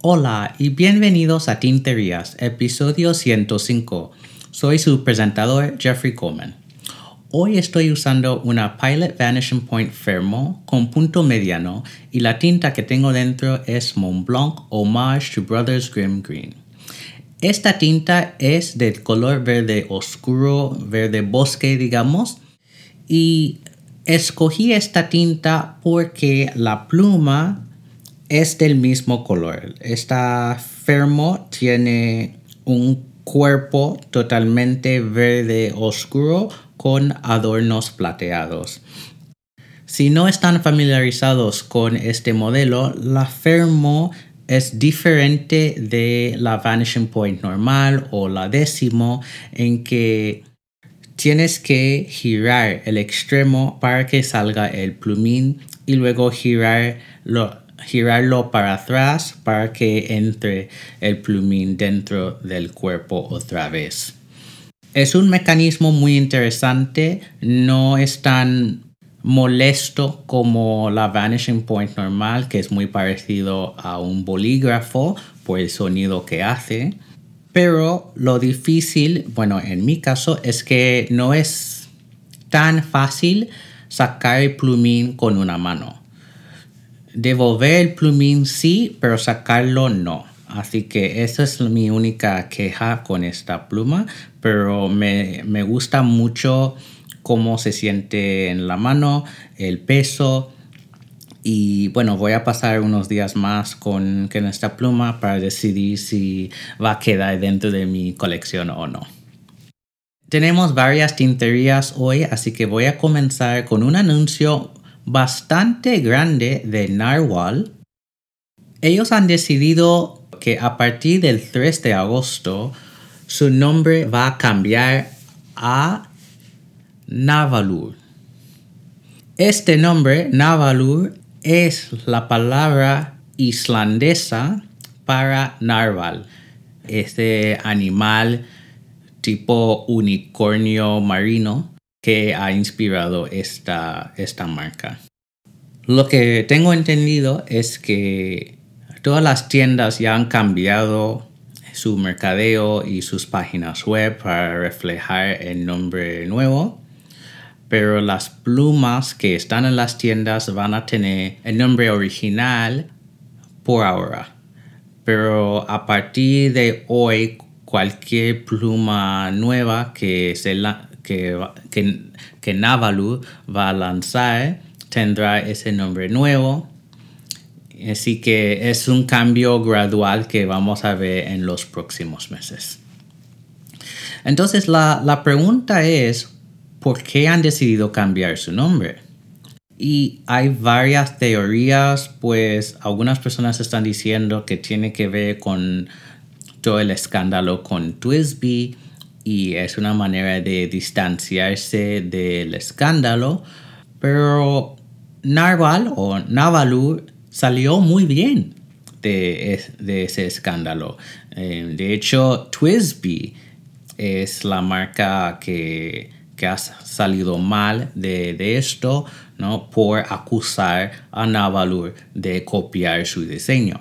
Hola y bienvenidos a Tinterías, episodio 105. Soy su presentador Jeffrey Coleman. Hoy estoy usando una Pilot Vanishing Point Fermo con punto mediano y la tinta que tengo dentro es Mont Blanc Homage to Brothers Grimm Green. Esta tinta es del color verde oscuro, verde bosque digamos, y escogí esta tinta porque la pluma es del mismo color. Esta Fermo tiene un cuerpo totalmente verde oscuro con adornos plateados. Si no están familiarizados con este modelo, la Fermo es diferente de la Vanishing Point normal o la décimo en que tienes que girar el extremo para que salga el plumín y luego girarlo, girarlo para atrás para que entre el plumín dentro del cuerpo otra vez. Es un mecanismo muy interesante, no es tan molesto como la vanishing point normal, que es muy parecido a un bolígrafo por el sonido que hace. Pero lo difícil, bueno, en mi caso, es que no es tan fácil sacar el plumín con una mano. Devolver el plumín sí, pero sacarlo no. Así que esa es mi única queja con esta pluma, pero me, gusta mucho cómo se siente en la mano, el peso. Y bueno, voy a pasar unos días más con, con esta pluma para decidir si va a quedar dentro de mi colección o no. Tenemos varias tinterías hoy, así que voy a comenzar con un anuncio bastante grande de Narwhal. Ellos han decidido que a partir del 3 de agosto su nombre va a cambiar a Navalur. Este nombre, Navalur, es la palabra islandesa para narval, este animal tipo unicornio marino que ha inspirado esta, esta marca. Lo que tengo entendido es que Todas las tiendas ya han cambiado su mercadeo y sus páginas web para reflejar el nombre nuevo, pero las plumas que están en las tiendas van a tener el nombre original por ahora. Pero a partir de hoy, cualquier pluma nueva que, se que, que, que Navalu va a lanzar tendrá ese nombre nuevo Así que es un cambio gradual que vamos a ver en los próximos meses. Entonces la, pregunta es, ¿por qué han decidido cambiar su nombre? Y hay varias teorías, pues algunas personas están diciendo que tiene que ver con todo el escándalo con Twisby y es una manera de distanciarse del escándalo, pero Narval o Navalu salió muy bien de, ese escándalo. Eh, de hecho, Twisby es la marca que, ha salido mal de, esto ¿no? por acusar a Navalur de copiar su diseño.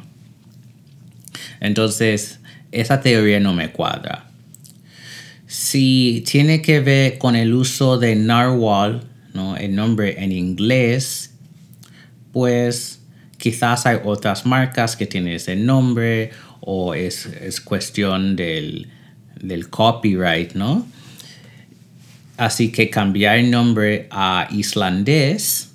Entonces, esa teoría no me cuadra. Si tiene que ver con el uso de narwhal, ¿no? el nombre en inglés, pues Quizás hay otras marcas que tienen ese nombre o es, cuestión del, copyright, ¿no? Así que cambiar el nombre a islandés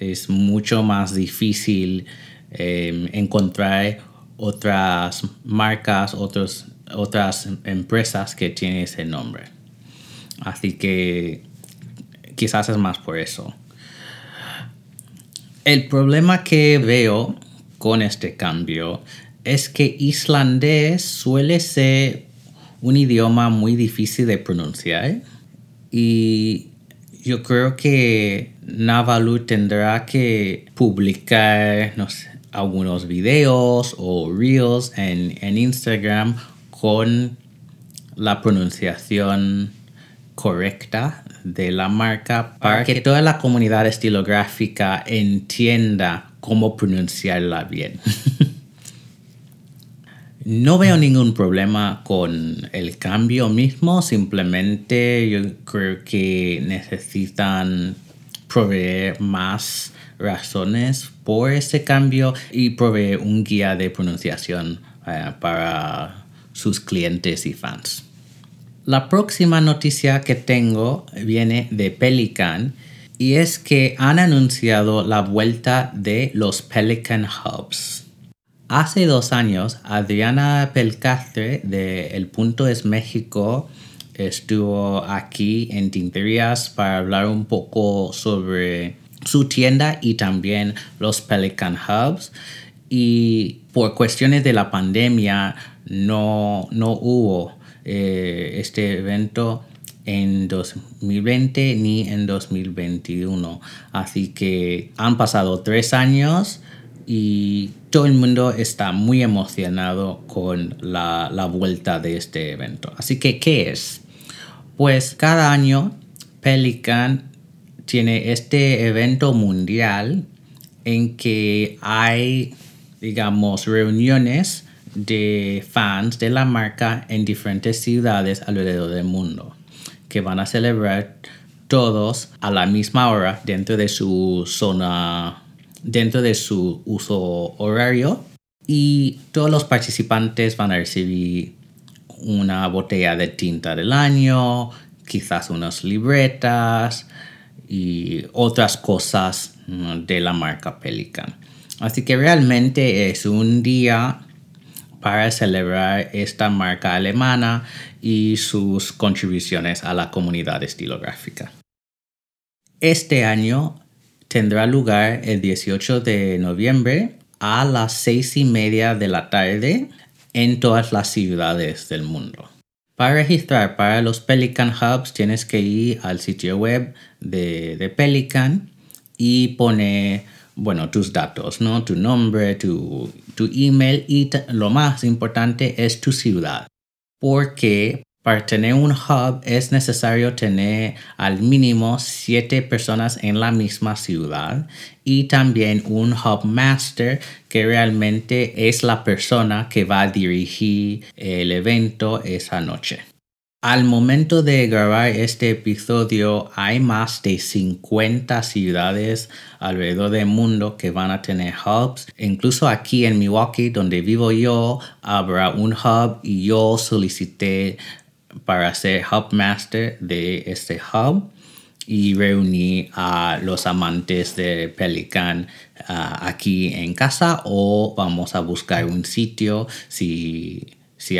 es mucho más difícil em, encontrar otras marcas, otros, otras empresas que tienen ese nombre. Así que quizás es más por eso. El problema que veo con este cambio es que islandés suele ser un idioma muy difícil de pronunciar y yo creo que Navalu tendrá que publicar algunos videos o reels en, en Instagram con la pronunciación correcta de la marca para que toda la comunidad estilográfica entienda cómo pronunciarla bien. No veo ningún problema con el cambio mismo, simplemente yo creo que necesitan proveer más razones por ese cambio y proveer un guía de pronunciación eh, para sus clientes y fans. La próxima noticia que tengo viene de Pelican y es que han anunciado la vuelta de los Pelican Hubs. Hace dos años, Adriana Pelcastre de El Punto es México estuvo aquí en Tinterías para hablar un poco sobre su tienda y también los Pelican Hubs. Y por cuestiones de la pandemia no, no hubo eh, este evento en 2020 ni en 2021. Así que han pasado tres años y todo el mundo está muy emocionado con la, la, vuelta de este evento. Así que, ¿qué es? Pues cada año Pelican tiene este evento mundial en que hay, digamos, reuniones de fans de la marca en diferentes ciudades alrededor del mundo que van a celebrar todos a la misma hora dentro de su zona dentro de su uso horario y todos los participantes van a recibir una botella de tinta del año, quizás unas libretas y otras cosas de la marca Pelican. Así que realmente es un día para celebrar esta marca alemana y sus contribuciones a la comunidad estilográfica. Este año tendrá lugar el 18 de noviembre a las seis y media de la tarde en todas las ciudades del mundo. Para registrar para los Pelican Hubs tienes que ir al sitio web de, Pelican y poner bueno, tus datos, ¿no? Tu nombre, tu, tu email y lo más importante es tu ciudad. Porque para tener un hub es necesario tener al mínimo siete personas en la misma ciudad y también un hub master que realmente es la persona que va a dirigir el evento esa noche. Al momento de grabar este episodio hay más de 50 ciudades alrededor del mundo que van a tener hubs. Incluso aquí en Milwaukee, donde vivo yo, habrá un hub y yo solicité para ser hub master de este hub y reuní a los amantes de Pelican ah, aquí en casa o vamos a buscar un sitio si,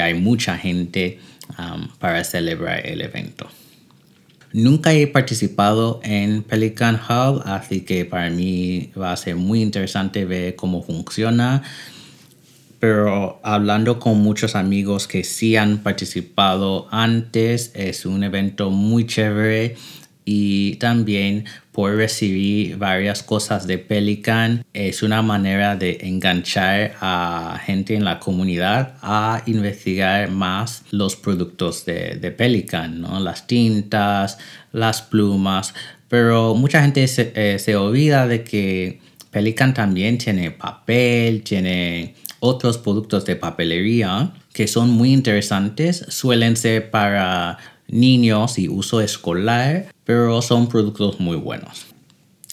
hay mucha gente um, para celebrar el evento. Nunca he participado en Pelican Hub, así que para mí va a ser muy interesante ver cómo funciona pero hablando con muchos amigos que sí han participado antes, es un evento muy chévere y también por recibir varias cosas de Pelican es una manera de enganchar a gente en la comunidad a investigar más los productos de, Pelican, ¿no? las tintas, las plumas, pero mucha gente se, eh, se olvida de que Pelican también tiene papel, tiene otros productos de papelería que son muy interesantes. Suelen ser para niños y uso escolar, pero son productos muy buenos.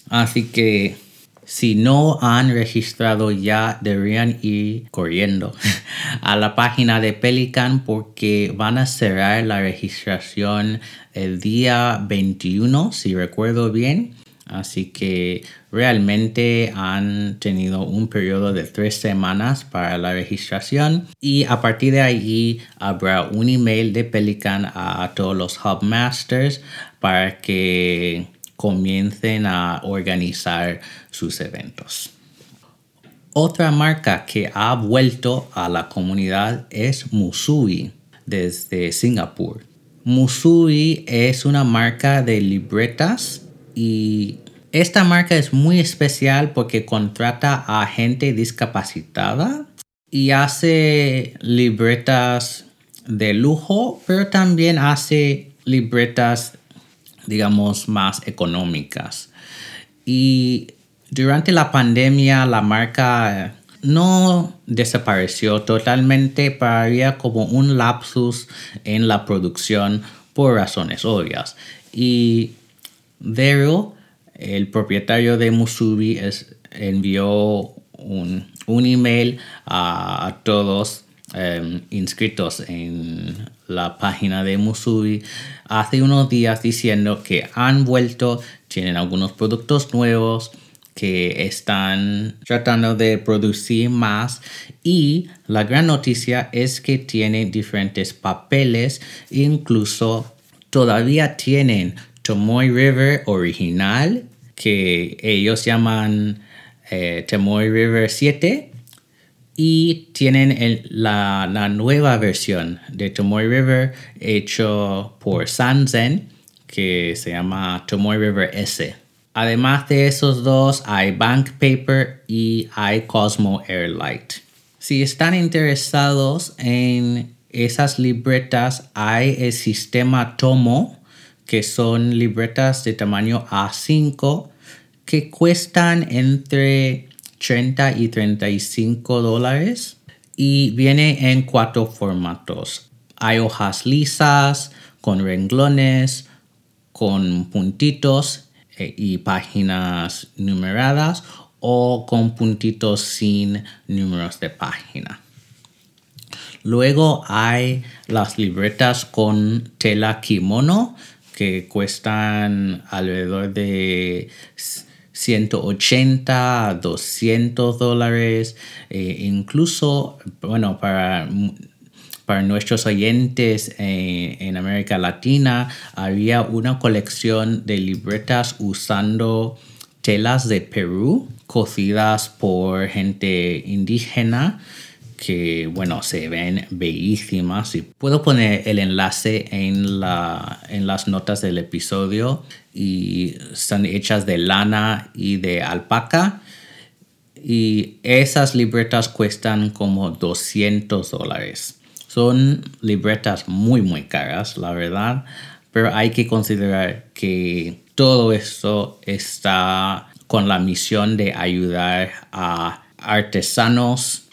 Así que si no han registrado ya, deberían ir corriendo a la página de Pelican porque van a cerrar la registración el día 21, si recuerdo bien. Así que realmente han tenido un periodo de tres semanas para la registración y a partir de ahí habrá un email de Pelican a todos los hubmasters para que comiencen a organizar sus eventos. Otra marca que ha vuelto a la comunidad es Musui desde Singapur. Musui es una marca de libretas y esta marca es muy especial porque contrata a gente discapacitada y hace libretas de lujo, pero también hace libretas, digamos, más económicas. Y durante la pandemia la marca no desapareció totalmente, pero había como un lapsus en la producción por razones obvias. Y Daryl, el propietario de Musubi, envió un, email a, todos em, inscritos en la página de Musubi hace unos días diciendo que han vuelto, tienen algunos productos nuevos, que están tratando de producir más y la gran noticia es que tienen diferentes papeles, incluso todavía tienen Tomoy River original que ellos llaman eh, Tomoy River 7 y tienen la, nueva versión de Tomoy River hecho por Sanzen que se llama Tomoy River S. Además de esos dos, hay Bank Paper y hay Cosmo Airlight. Si están interesados en esas libretas, hay el sistema Tomo, que son libretas de tamaño A5 que cuestan entre 30 y 35 dólares y viene en cuatro formatos. Hay hojas lisas, con renglones, con puntitos eh, y páginas numeradas o con puntitos sin números de página. Luego hay las libretas con tela kimono que cuestan alrededor de 180 a 200 dólares. Eh, incluso, bueno, para para nuestros oyentes eh, en América Latina, había una colección de libretas usando telas de Perú cocidas por gente indígena que bueno se ven bellísimas. Y puedo poner el enlace en, la, en las notas del episodio. Y están hechas de lana y de alpaca. Y esas libretas cuestan como 200 dólares. Son libretas muy, muy caras, la verdad, pero hay que considerar que todo esto está con la misión de ayudar a artesanos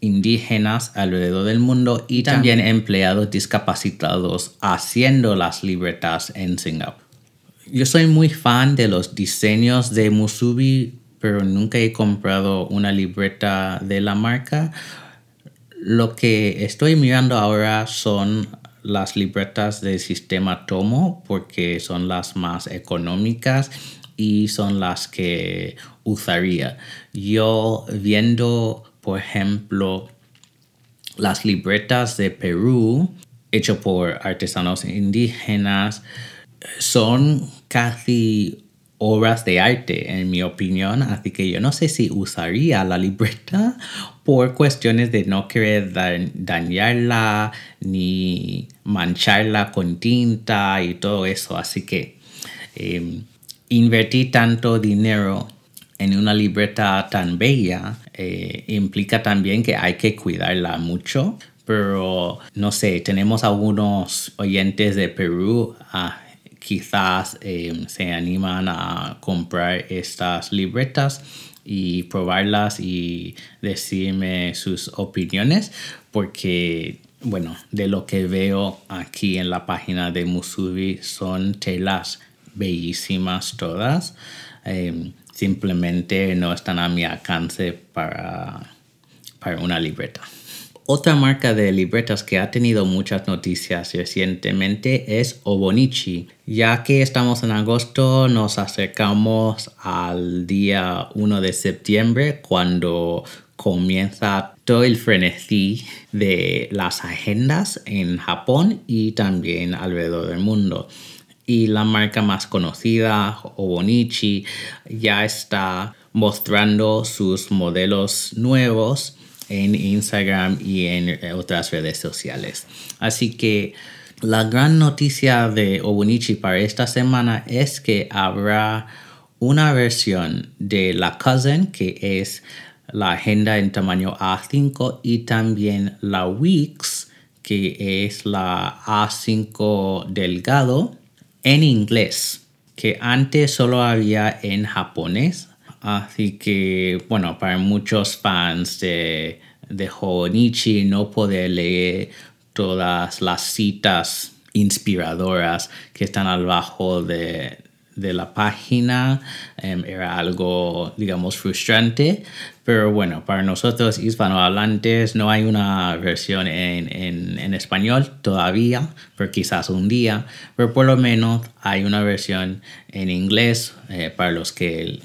indígenas alrededor del mundo y también empleados discapacitados haciendo las libretas en Singapur. Yo soy muy fan de los diseños de Musubi, pero nunca he comprado una libreta de la marca. Lo que estoy mirando ahora son las libretas del sistema Tomo porque son las más económicas y son las que usaría. Yo viendo, por ejemplo, las libretas de Perú, hecho por artesanos indígenas, son casi obras de arte, en mi opinión. Así que yo no sé si usaría la libreta por cuestiones de no querer dañarla ni mancharla con tinta y todo eso. Así que eh, invertir tanto dinero en una libreta tan bella eh, implica también que hay que cuidarla mucho. Pero no sé, tenemos algunos oyentes de Perú. Ah, quizás eh, se animan a comprar estas libretas y probarlas y decirme sus opiniones porque bueno de lo que veo aquí en la página de Musubi son telas bellísimas todas em, simplemente no están a mi alcance para, para una libreta otra marca de libretas que ha tenido muchas noticias recientemente es Obonichi. Ya que estamos en agosto, nos acercamos al día 1 de septiembre cuando comienza todo el frenesí de las agendas en Japón y también alrededor del mundo. Y la marca más conocida, Obonichi, ya está mostrando sus modelos nuevos en Instagram y en eh, otras redes sociales. Así que la gran noticia de Obunichi para esta semana es que habrá una versión de la Cousin que es la agenda en tamaño A5 y también la Weeks que es la A5 Delgado en inglés, que antes solo había en japonés. Así que, bueno, para muchos fans de, de Honichi no poder leer todas las citas inspiradoras que están abajo de, de la página em, era algo, digamos, frustrante. Pero bueno, para nosotros hispanohablantes no hay una versión en, en, español todavía, pero quizás un día. Pero por lo menos hay una versión en inglés eh, para los que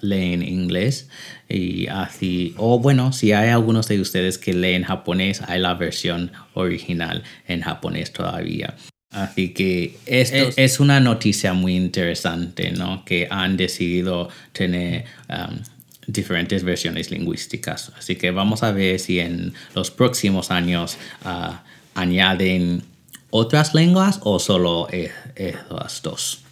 leen inglés. Y así, o bueno, si hay algunos de ustedes que leen japonés, hay la versión original en japonés todavía. Así que esto es, una noticia muy interesante, ¿no? Que han decidido tener um, diferentes versiones lingüísticas. Así que vamos a ver si en los próximos años uh, añaden otras lenguas o solo esas dos.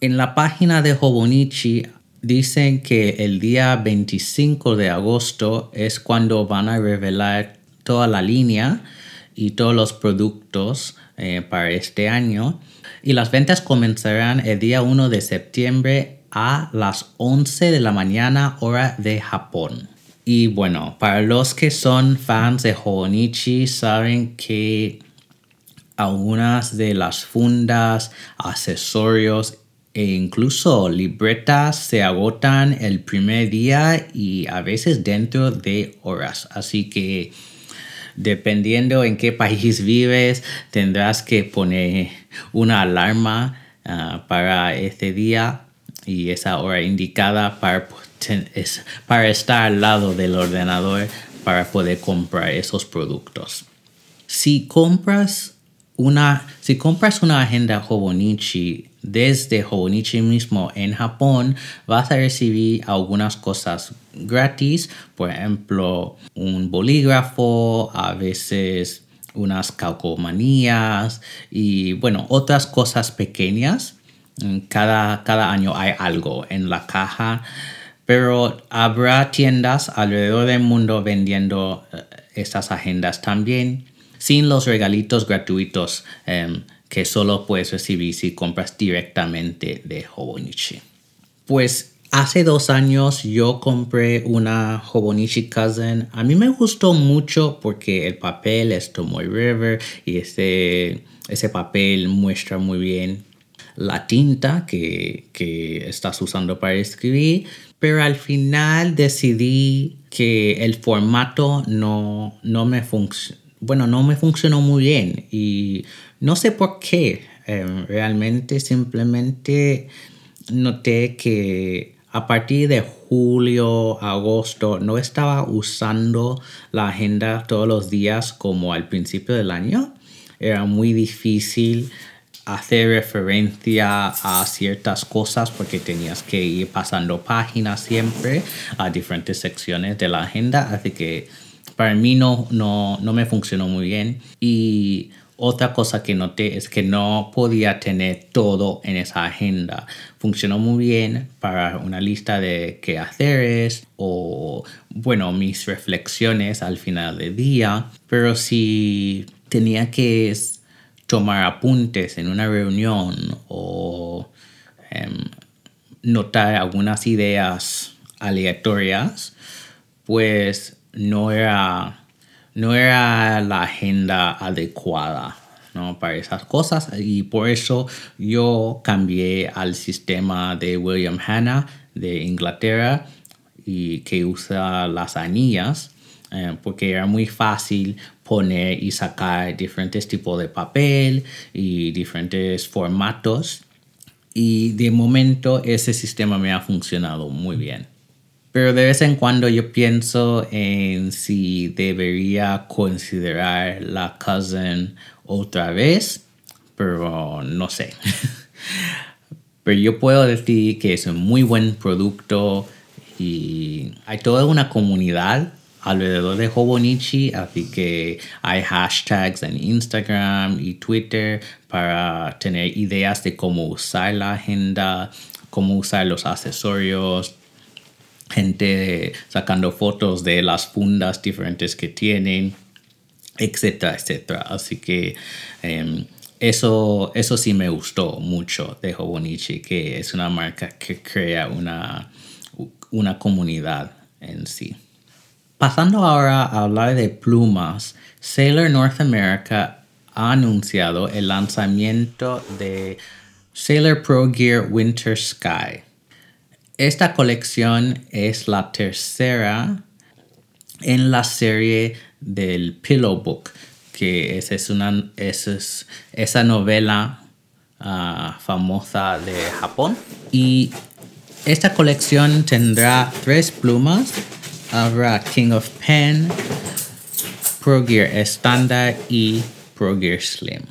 En la página de Hobonichi dicen que el día 25 de agosto es cuando van a revelar toda la línea y todos los productos eh, para este año. Y las ventas comenzarán el día 1 de septiembre a las 11 de la mañana hora de Japón. Y bueno, para los que son fans de Honichi saben que algunas de las fundas, accesorios e incluso libretas se agotan el primer día y a veces dentro de horas. Así que dependiendo en qué país vives, tendrás que poner una alarma ah, para este día y esa hora indicada para, para estar al lado del ordenador para poder comprar esos productos. Si compras una, si compras una agenda Hobonichi desde Hobonichi mismo en Japón, vas a recibir algunas cosas gratis, por ejemplo, un bolígrafo, a veces unas calcomanías y bueno, otras cosas pequeñas. Cada, cada año hay algo en la caja, pero habrá tiendas alrededor del mundo vendiendo eh, estas agendas también sin los regalitos gratuitos em, que solo puedes recibir si compras directamente de Hobonichi. Pues hace dos años yo compré una Hobonichi Cousin. A mí me gustó mucho porque el papel es Tomoe River y ese, ese papel muestra muy bien la tinta que, que estás usando para escribir, pero al final decidí que el formato no, no me funciona bueno, no me funcionó muy bien y no sé por qué. Em, realmente simplemente noté que a partir de julio, agosto, no estaba usando la agenda todos los días como al principio del año. Era muy difícil hacer referencia a ciertas cosas porque tenías que ir pasando páginas siempre a diferentes secciones de la agenda. Así que para mí no, no, no me funcionó muy bien. Y otra cosa que noté es que no podía tener todo en esa agenda. Funcionó muy bien para una lista de quehaceres o, bueno, mis reflexiones al final del día. Pero si tenía que tomar apuntes en una reunión o em, notar algunas ideas aleatorias, pues no era, no era la agenda adecuada ¿no? para esas cosas y por eso yo cambié al sistema de William Hanna de Inglaterra y que usa las anillas eh, porque era muy fácil poner y sacar diferentes tipos de papel y diferentes formatos y de momento ese sistema me ha funcionado muy bien. Pero de vez en cuando yo pienso en si debería considerar la cousin otra vez, pero no sé. pero yo puedo decir que es un muy buen producto y hay toda una comunidad alrededor de Hobonichi, así que hay hashtags en Instagram y Twitter para tener ideas de cómo usar la agenda, cómo usar los accesorios, gente sacando fotos de las fundas diferentes que tienen. etcétera, etcétera. Así que em, eso, eso sí me gustó mucho de Hobonichi, que es una marca que crea una, una comunidad en sí. Pasando ahora a hablar de plumas, Sailor North America ha anunciado el lanzamiento de Sailor Pro Gear Winter Sky. Esta colección es la tercera en la serie del Pillow Book, que es, una, es, esa novela ah, famosa de Japón. Y esta colección tendrá tres plumas. Habrá King of Pen, Pro Gear Standard y Pro Gear Slim.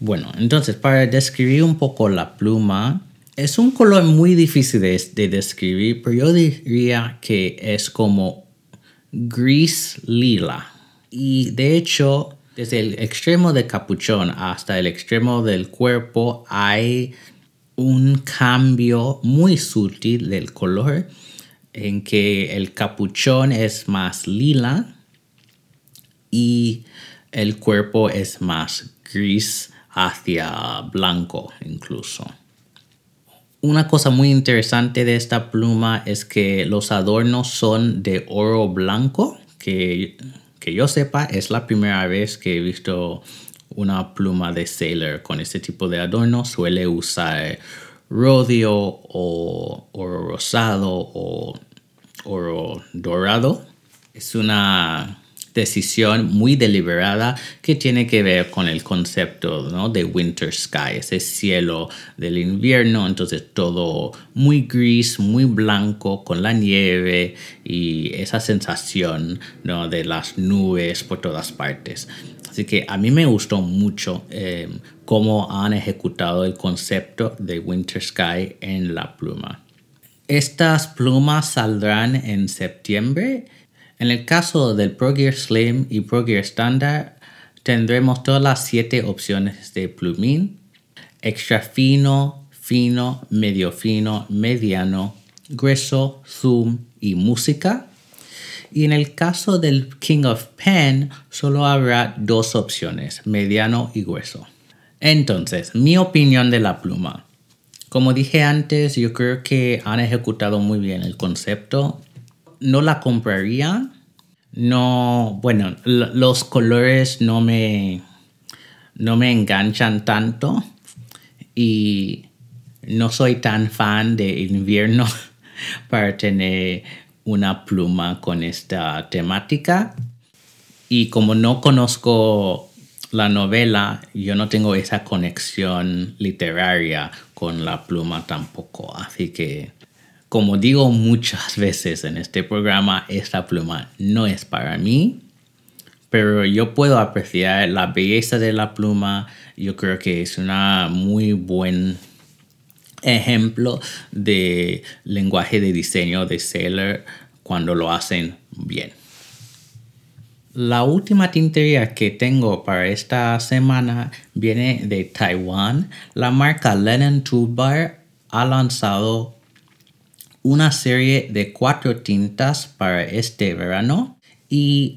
Bueno, entonces para describir un poco la pluma, es un color muy difícil de, de describir, pero yo diría que es como gris lila. Y de hecho, desde el extremo del capuchón hasta el extremo del cuerpo hay un cambio muy sutil del color en que el capuchón es más lila y el cuerpo es más gris hacia blanco incluso. Una cosa muy interesante de esta pluma es que los adornos son de oro blanco, que, que yo sepa es la primera vez que he visto una pluma de Sailor con este tipo de adorno. Suele usar rodio o oro rosado o oro dorado. Es una decisión muy deliberada que tiene que ver con el concepto ¿no? de winter sky, ese cielo del invierno, entonces todo muy gris, muy blanco con la nieve y esa sensación ¿no? de las nubes por todas partes. Así que a mí me gustó mucho eh, cómo han ejecutado el concepto de winter sky en la pluma. Estas plumas saldrán en septiembre en el caso del Pro Gear Slim y Pro Gear Standard, tendremos todas las siete opciones de plumín. Extra fino, fino, medio fino, mediano, grueso, zoom y música. Y en el caso del King of Pen, solo habrá dos opciones, mediano y grueso. Entonces, mi opinión de la pluma. Como dije antes, yo creo que han ejecutado muy bien el concepto no la compraría. No, bueno, los colores no me, no me enganchan tanto y no soy tan fan de invierno para tener una pluma con esta temática. Y como no conozco la novela, yo no tengo esa conexión literaria con la pluma tampoco. Así que como digo muchas veces en este programa, esta pluma no es para mí, pero yo puedo apreciar la belleza de la pluma. Yo creo que es un muy buen ejemplo de lenguaje de diseño de Sailor cuando lo hacen bien. La última tintería que tengo para esta semana viene de Taiwán. La marca Lennon Toolbar ha lanzado una serie de cuatro tintas para este verano y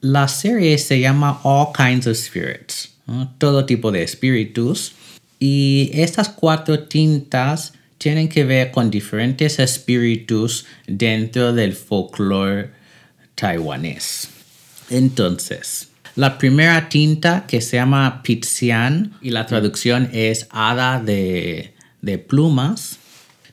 la serie se llama All Kinds of Spirits, todo tipo de espíritus. Y estas cuatro tintas tienen que ver con diferentes espíritus dentro del folclore taiwanés. Entonces, la primera tinta que se llama Pixian y la traducción es hada de, de plumas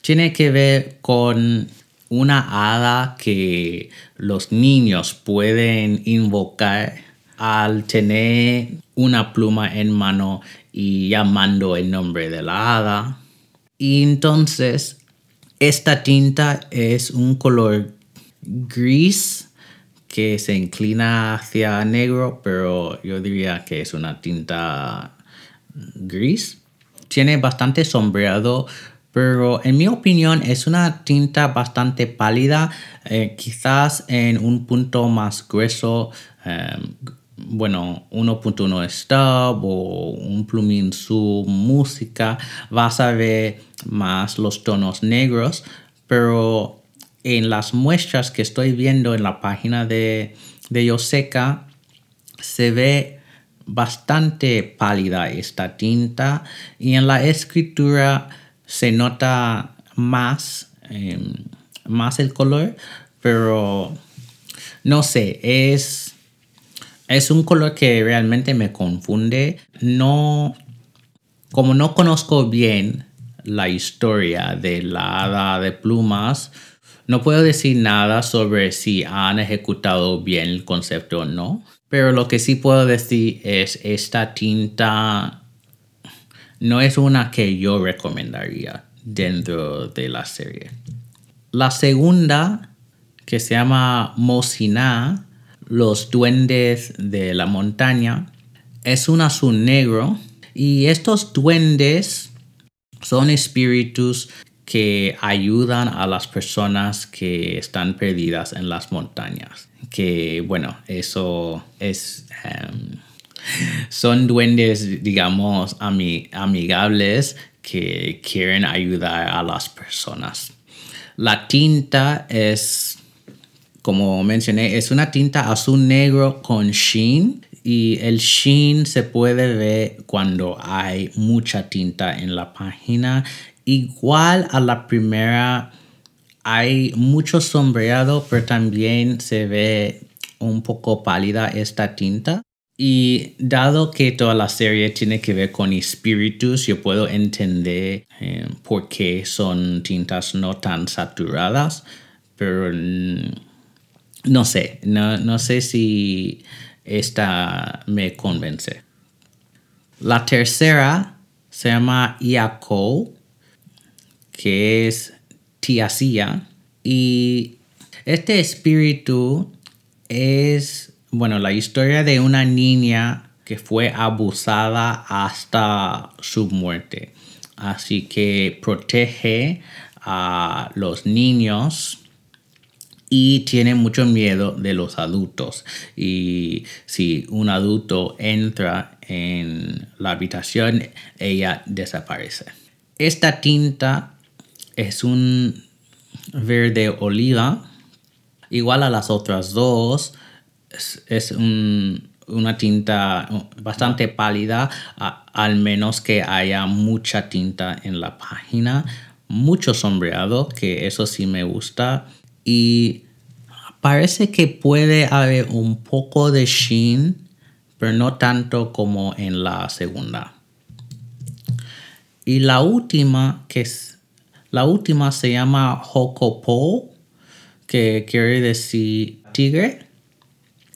tiene que ver con una hada que los niños pueden invocar al tener una pluma en mano y llamando el nombre de la hada. Y entonces esta tinta es un color gris que se inclina hacia negro, pero yo diría que es una tinta gris. Tiene bastante sombreado pero en mi opinión es una tinta bastante pálida, eh, quizás en un punto más grueso, em, bueno, 1.1 stub o un plumín su música, vas a ver más los tonos negros, pero en las muestras que estoy viendo en la página de, de Yoseca, se ve bastante pálida esta tinta y en la escritura se nota más, em, más el color, pero no sé, es, es un color que realmente me confunde. No, como no conozco bien la historia de la hada de plumas, no puedo decir nada sobre si han ejecutado bien el concepto o no. Pero lo que sí puedo decir es esta tinta no es una que yo recomendaría dentro de la serie. La segunda, que se llama Mosina, los duendes de la montaña, es un azul negro y estos duendes son espíritus que ayudan a las personas que están perdidas en las montañas. Que bueno, eso es... Em, son duendes, digamos, amigables que quieren ayudar a las personas. La tinta es, como mencioné, es una tinta azul negro con sheen y el sheen se puede ver cuando hay mucha tinta en la página. Igual a la primera hay mucho sombreado, pero también se ve un poco pálida esta tinta. Y dado que toda la serie tiene que ver con espíritus, yo puedo entender eh, por qué son tintas no tan saturadas, pero mm, no sé, no, sé si esta me convence. La tercera se llama Iako, que es tiasía, y este espíritu es bueno, la historia de una niña que fue abusada hasta su muerte. Así que protege a los niños y tiene mucho miedo de los adultos. Y si un adulto entra en la habitación, ella desaparece. Esta tinta es un verde oliva, igual a las otras dos, es, una tinta bastante pálida, al menos que haya mucha tinta en la página. Mucho sombreado, que eso sí me gusta. Y parece que puede haber un poco de sheen, pero no tanto como en la segunda. Y la última, que es, la última se llama Hokopo, que quiere decir tigre.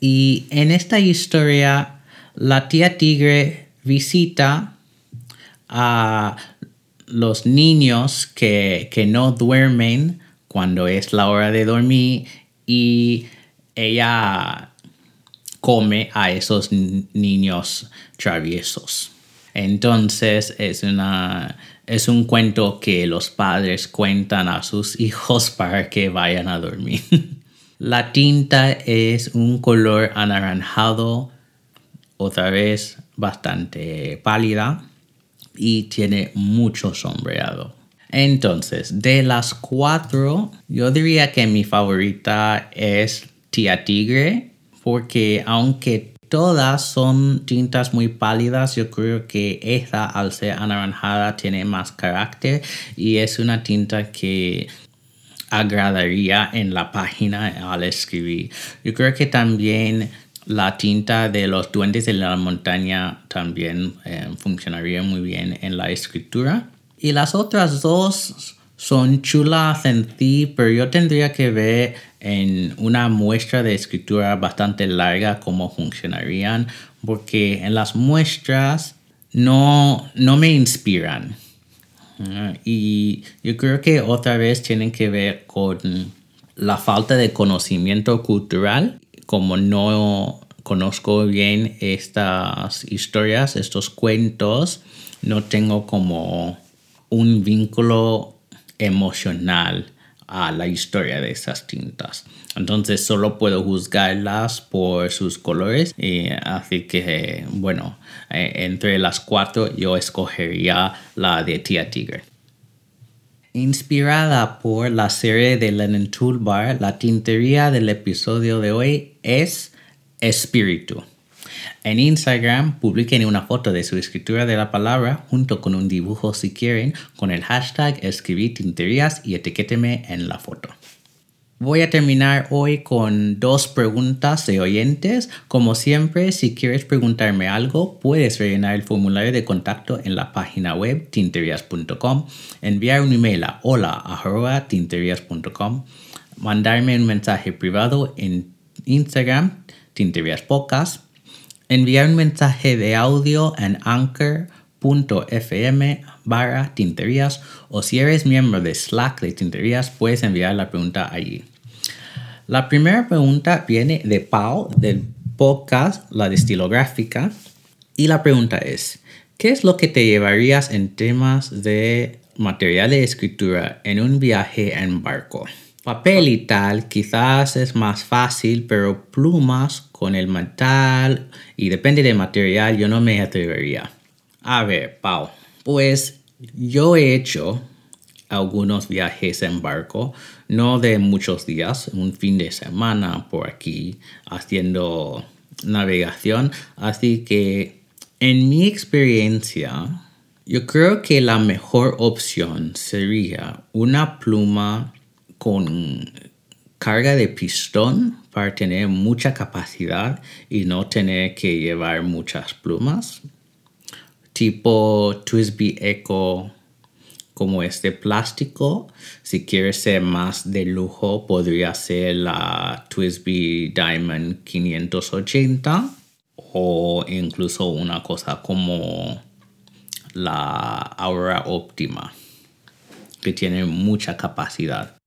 Y en esta historia, la tía tigre visita a los niños que, no duermen cuando es la hora de dormir y ella come a esos niños traviesos. Entonces es, una, es un cuento que los padres cuentan a sus hijos para que vayan a dormir. La tinta es un color anaranjado, otra vez bastante pálida y tiene mucho sombreado. Entonces, de las cuatro, yo diría que mi favorita es Tía Tigre, porque aunque todas son tintas muy pálidas, yo creo que esta, al ser anaranjada, tiene más carácter y es una tinta que agradaría en la página al escribir. Yo creo que también la tinta de los duendes de la montaña también eh, funcionaría muy bien en la escritura. Y las otras dos son chulas en sí, pero yo tendría que ver en una muestra de escritura bastante larga cómo funcionarían, porque en las muestras no, no me inspiran. Y yo creo que otra vez tienen que ver con la falta de conocimiento cultural, como no conozco bien estas historias, estos cuentos, no tengo como un vínculo emocional a la historia de esas tintas. Entonces solo puedo juzgarlas por sus colores. Y así que, bueno, eh, entre las cuatro yo escogería la de Tía Tigre. Inspirada por la serie de Lennon Toolbar, la tintería del episodio de hoy es Espíritu. En Instagram, publiquen una foto de su escritura de la palabra junto con un dibujo si quieren con el hashtag escribir tinterías y etiquéteme en la foto. Voy a terminar hoy con dos preguntas de oyentes. Como siempre, si quieres preguntarme algo, puedes rellenar el formulario de contacto en la página web tinterias.com, enviar un email a hola.tinterias.com, mandarme un mensaje privado en Instagram, Tinterias Podcast, enviar un mensaje de audio en anchor.fm barra tinterías o si eres miembro de Slack de tinterías puedes enviar la pregunta allí. La primera pregunta viene de Pau del podcast La Destilográfica y la pregunta es, ¿qué es lo que te llevarías en temas de material de escritura en un viaje en barco? Papel y tal quizás es más fácil, pero plumas con el metal y depende del material yo no me atrevería. A ver, Pau, pues yo he hecho algunos viajes en barco, no de muchos días, un fin de semana por aquí haciendo navegación. Así que en mi experiencia, yo creo que la mejor opción sería una pluma con carga de pistón para tener mucha capacidad y no tener que llevar muchas plumas. Tipo Twisby Echo como este plástico. Si quieres ser más de lujo, podría ser la Twisby Diamond 580 o incluso una cosa como la Aura Optima, que tiene mucha capacidad.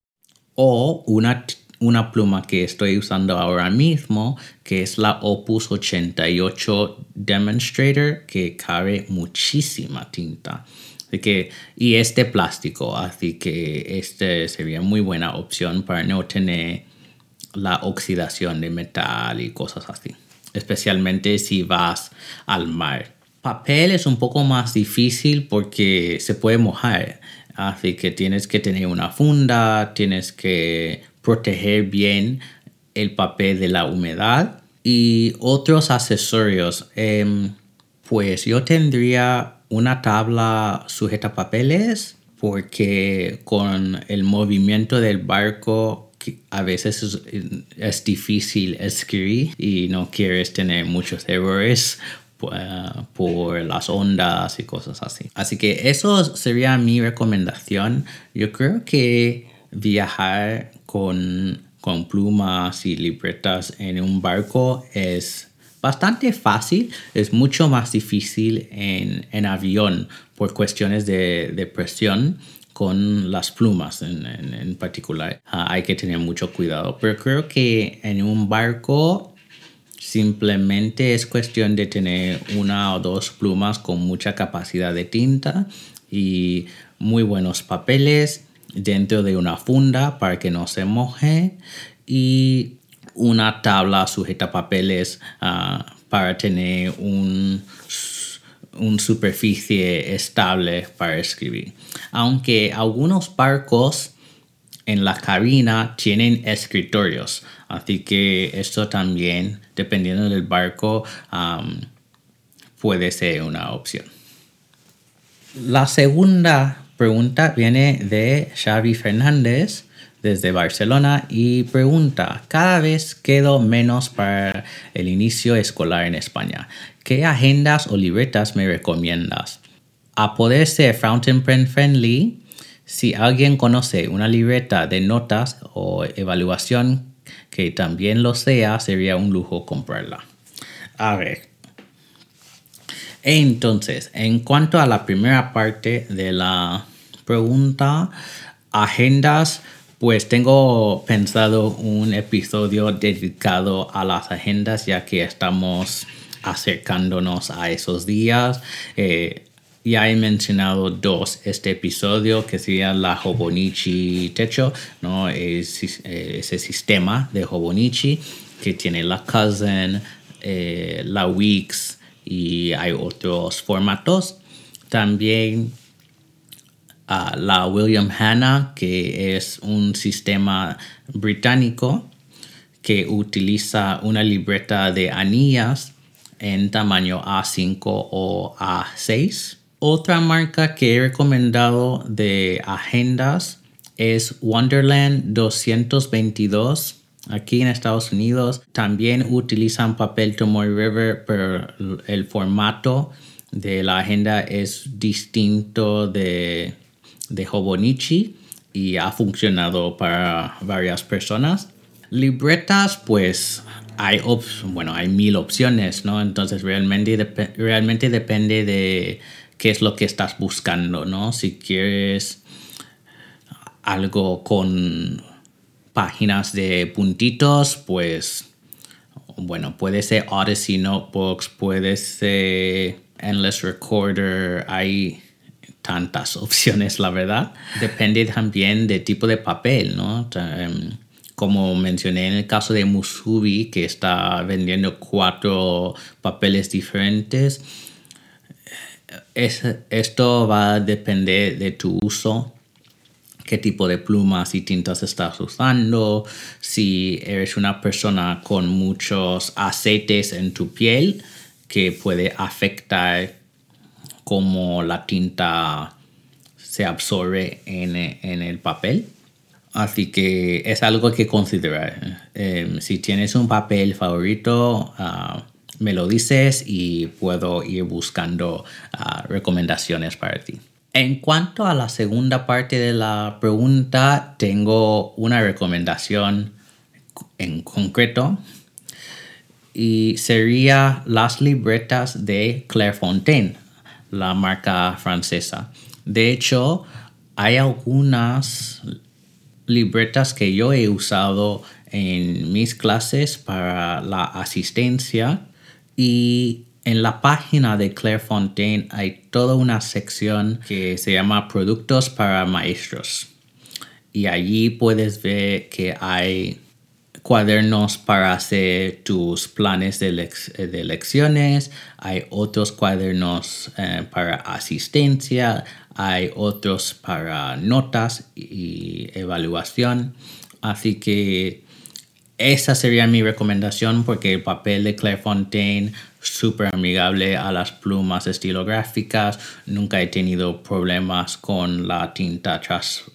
O una, una pluma que estoy usando ahora mismo, que es la Opus 88 Demonstrator, que cabe muchísima tinta que, y este plástico, así que este sería muy buena opción para no tener la oxidación de metal y cosas así, especialmente si vas al mar. Papel es un poco más difícil porque se puede mojar, así que tienes que tener una funda, tienes que proteger bien el papel de la humedad y otros accesorios. Em, pues yo tendría una tabla sujeta papeles porque con el movimiento del barco a veces es, difícil escribir y no quieres tener muchos errores uh, por las ondas y cosas así. Así que eso sería mi recomendación. Yo creo que viajar con, con plumas y libretas en un barco es bastante fácil, es mucho más difícil en, avión por cuestiones de, presión con las plumas en, particular. Ah, hay que tener mucho cuidado, pero creo que en un barco simplemente es cuestión de tener una o dos plumas con mucha capacidad de tinta y muy buenos papeles dentro de una funda para que no se moje y una tabla sujeta papeles uh, para tener un, un, superficie estable para escribir. Aunque algunos barcos en la cabina tienen escritorios, así que esto también, dependiendo del barco, puede ser una opción. La segunda pregunta viene de Xavi Fernández desde Barcelona y pregunta, cada vez quedo menos para el inicio escolar en España. ¿Qué agendas o libretas me recomiendas? A poder ser fountain pen friendly, si alguien conoce una libreta de notas o evaluación que también lo sea, sería un lujo comprarla. A ver. Entonces, en cuanto a la primera parte de la pregunta, agendas pues tengo pensado un episodio dedicado a las agendas ya que estamos acercándonos a esos días. Eh, ya he mencionado dos este episodio que sería la Hobonichi Techo, ¿no? ese sistema de Hobonichi que tiene la Cousin, eh, la Wix y hay otros formatos. También la William Hanna, que es un sistema británico que utiliza una libreta de anillas en tamaño A5 o A6. Otra marca que he recomendado de agendas es Wonderland 222 aquí en Estados Unidos. También utilizan papel Tomoe River, pero el formato de la agenda es distinto de, de Hobonichi y ha funcionado para varias personas. Libretas, pues hay, bueno, hay mil opciones, ¿no? Entonces realmente, realmente depende de qué es lo que estás buscando, ¿no? Si quieres algo con páginas de puntitos, pues bueno, puede ser Odyssey Notebooks, puede ser Endless Recorder, hay tantas opciones, la verdad. Depende también del tipo de papel, ¿no? Como mencioné en el caso de Musubi, que está vendiendo cuatro papeles diferentes, esto va a depender de tu uso qué tipo de plumas y tintas estás usando, si eres una persona con muchos aceites en tu piel que puede afectar cómo la tinta se absorbe en, el papel. Así que es algo que considerar. Em, si tienes un papel favorito, ah, me lo dices y puedo ir buscando ah, recomendaciones para ti. En cuanto a la segunda parte de la pregunta, tengo una recomendación en concreto y sería las libretas de Clairefontaine, la marca francesa. De hecho, hay algunas libretas que yo he usado en mis clases para la asistencia y en la página de Clairefontaine hay toda una sección que se llama Productos para Maestros. Y allí puedes ver que hay cuadernos para hacer tus planes de, lecciones, hay otros cuadernos eh, para asistencia, hay otros para notas y evaluación. Así que esa sería mi recomendación porque el papel de Clairefontaine súper amigable a las plumas estilográficas. Nunca he tenido problemas con la tinta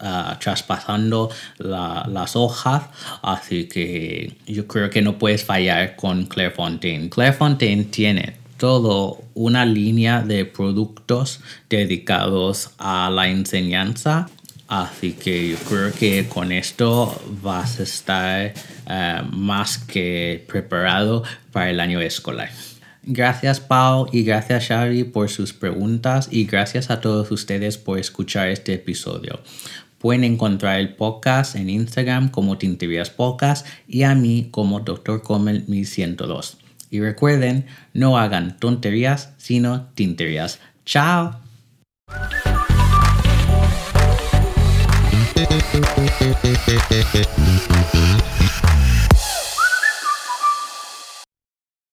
ah, traspasando las hojas. Así que yo creo que no puedes fallar con Clairefontaine. Clairefontaine tiene todo una línea de productos dedicados a la enseñanza Así que yo creo que con esto vas a estar eh, más que preparado para el año escolar. Gracias Pau y gracias Xavi por sus preguntas y gracias a todos ustedes por escuchar este episodio. Pueden encontrar el podcast en Instagram como Tinterías Podcast y a mí como Dr. Comel 1102. Y recuerden, no hagan tonterías, sino tinterías. ¡Chao!